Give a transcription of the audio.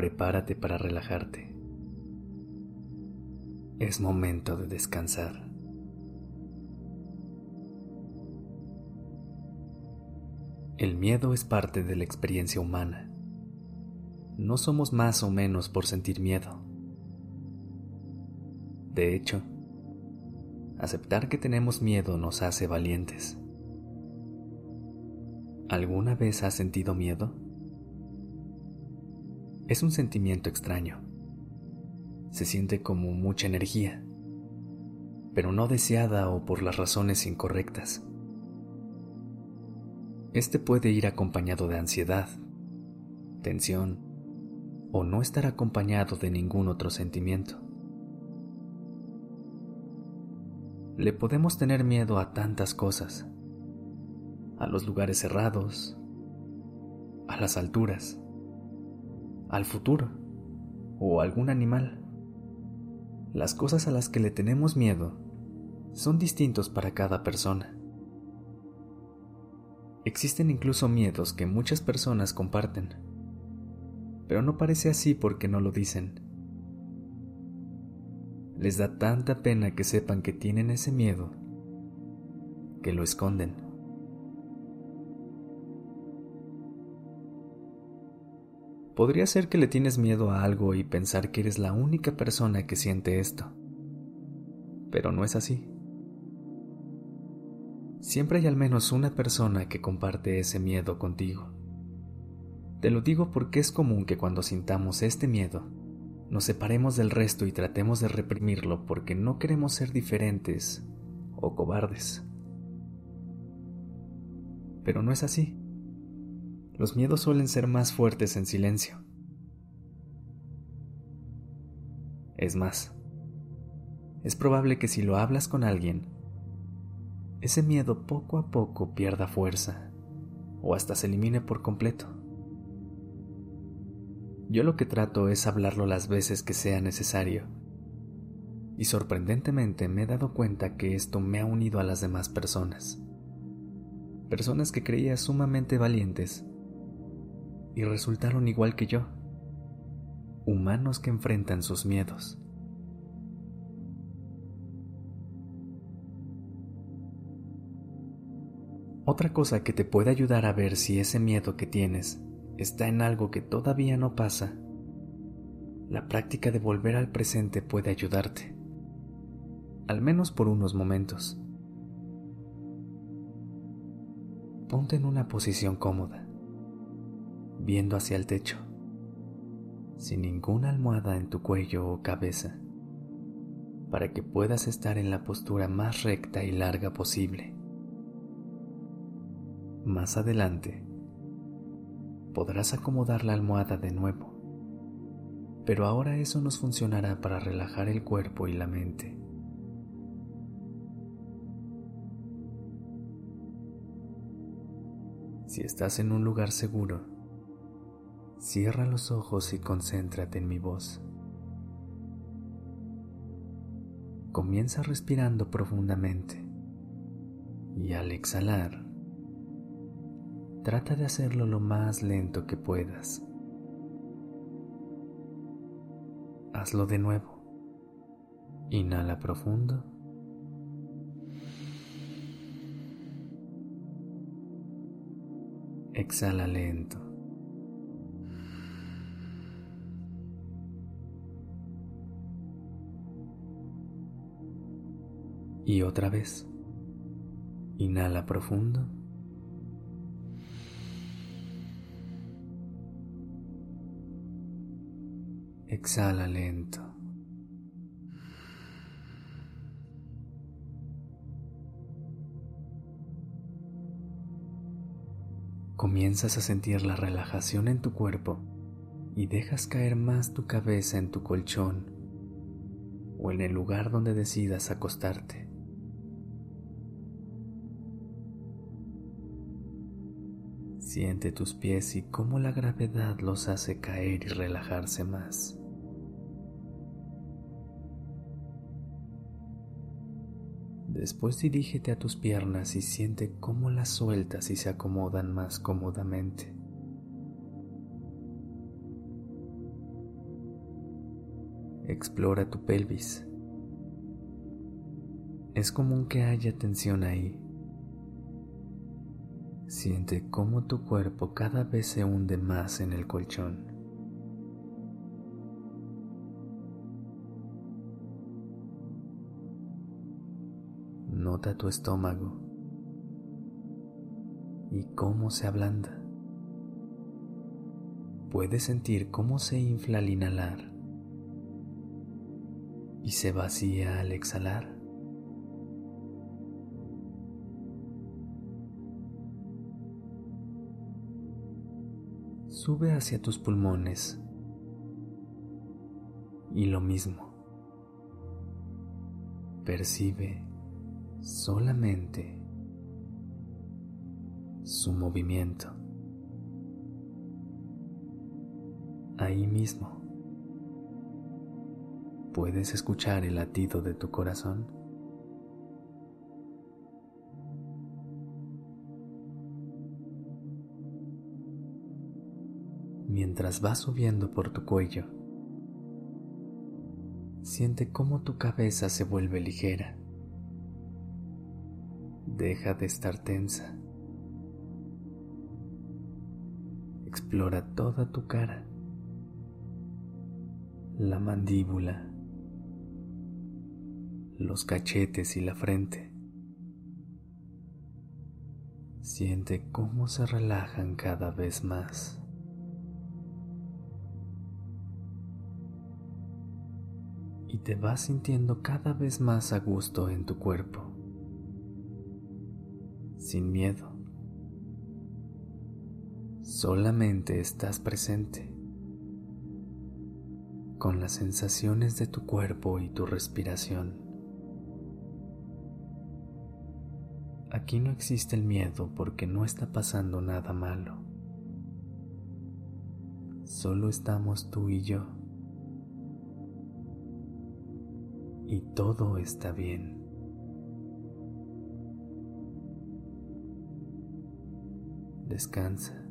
Prepárate para relajarte. Es momento de descansar. El miedo es parte de la experiencia humana. No somos más o menos por sentir miedo. De hecho, aceptar que tenemos miedo nos hace valientes. ¿Alguna vez has sentido miedo? Es un sentimiento extraño. Se siente como mucha energía, pero no deseada o por las razones incorrectas. Este puede ir acompañado de ansiedad, tensión o no estar acompañado de ningún otro sentimiento. Le podemos tener miedo a tantas cosas, a los lugares cerrados, a las alturas, al futuro o algún animal. Las cosas a las que le tenemos miedo son distintos para cada persona. Existen incluso miedos que muchas personas comparten, pero no parece así porque no lo dicen. Les da tanta pena que sepan que tienen ese miedo, que lo esconden. Podría ser que le tienes miedo a algo y pensar que eres la única persona que siente esto, pero no es así. Siempre hay al menos una persona que comparte ese miedo contigo. Te lo digo porque es común que cuando sintamos este miedo, nos separemos del resto y tratemos de reprimirlo porque no queremos ser diferentes o cobardes. Pero no es así. Los miedos suelen ser más fuertes en silencio. Es más, es probable que si lo hablas con alguien, ese miedo poco a poco pierda fuerza o hasta se elimine por completo. Yo lo que trato es hablarlo las veces que sea necesario. Y sorprendentemente me he dado cuenta que esto me ha unido a las demás personas. Personas que creía sumamente valientes y resultaron igual que yo. Humanos que enfrentan sus miedos. Otra cosa que te puede ayudar a ver si ese miedo que tienes está en algo que todavía no pasa, la práctica de volver al presente puede ayudarte, al menos por unos momentos. Ponte en una posición cómoda, viendo hacia el techo, sin ninguna almohada en tu cuello o cabeza, para que puedas estar en la postura más recta y larga posible. Más adelante, podrás acomodar la almohada de nuevo, pero ahora eso nos funcionará para relajar el cuerpo y la mente. Si estás en un lugar seguro, cierra los ojos y concéntrate en mi voz. Comienza respirando profundamente y al exhalar, Trata de hacerlo lo más lento que puedas. Hazlo de nuevo. Inhala profundo. Exhala lento. Y otra vez. Inhala profundo. Exhala lento. Comienzas a sentir la relajación en tu cuerpo y dejas caer más tu cabeza en tu colchón o en el lugar donde decidas acostarte. Siente tus pies y cómo la gravedad los hace caer y relajarse más. Después dirígete a tus piernas y siente cómo las sueltas y se acomodan más cómodamente. Explora tu pelvis. Es común que haya tensión ahí. Siente cómo tu cuerpo cada vez se hunde más en el colchón. Nota tu estómago y cómo se ablanda. Puedes sentir cómo se infla al inhalar y se vacía al exhalar. Sube hacia tus pulmones y lo mismo. Percibe solamente su movimiento. Ahí mismo puedes escuchar el latido de tu corazón. Mientras va subiendo por tu cuello, siente cómo tu cabeza se vuelve ligera Deja de estar tensa. Explora toda tu cara, la mandíbula, los cachetes y la frente. Siente cómo se relajan cada vez más. Te vas sintiendo cada vez más a gusto en tu cuerpo sin miedo. Solamente estás presente con las sensaciones de tu cuerpo y tu respiración. Aquí no existe el miedo porque no está pasando nada malo. Solo estamos tú y yo. Y todo está bien. Descansa.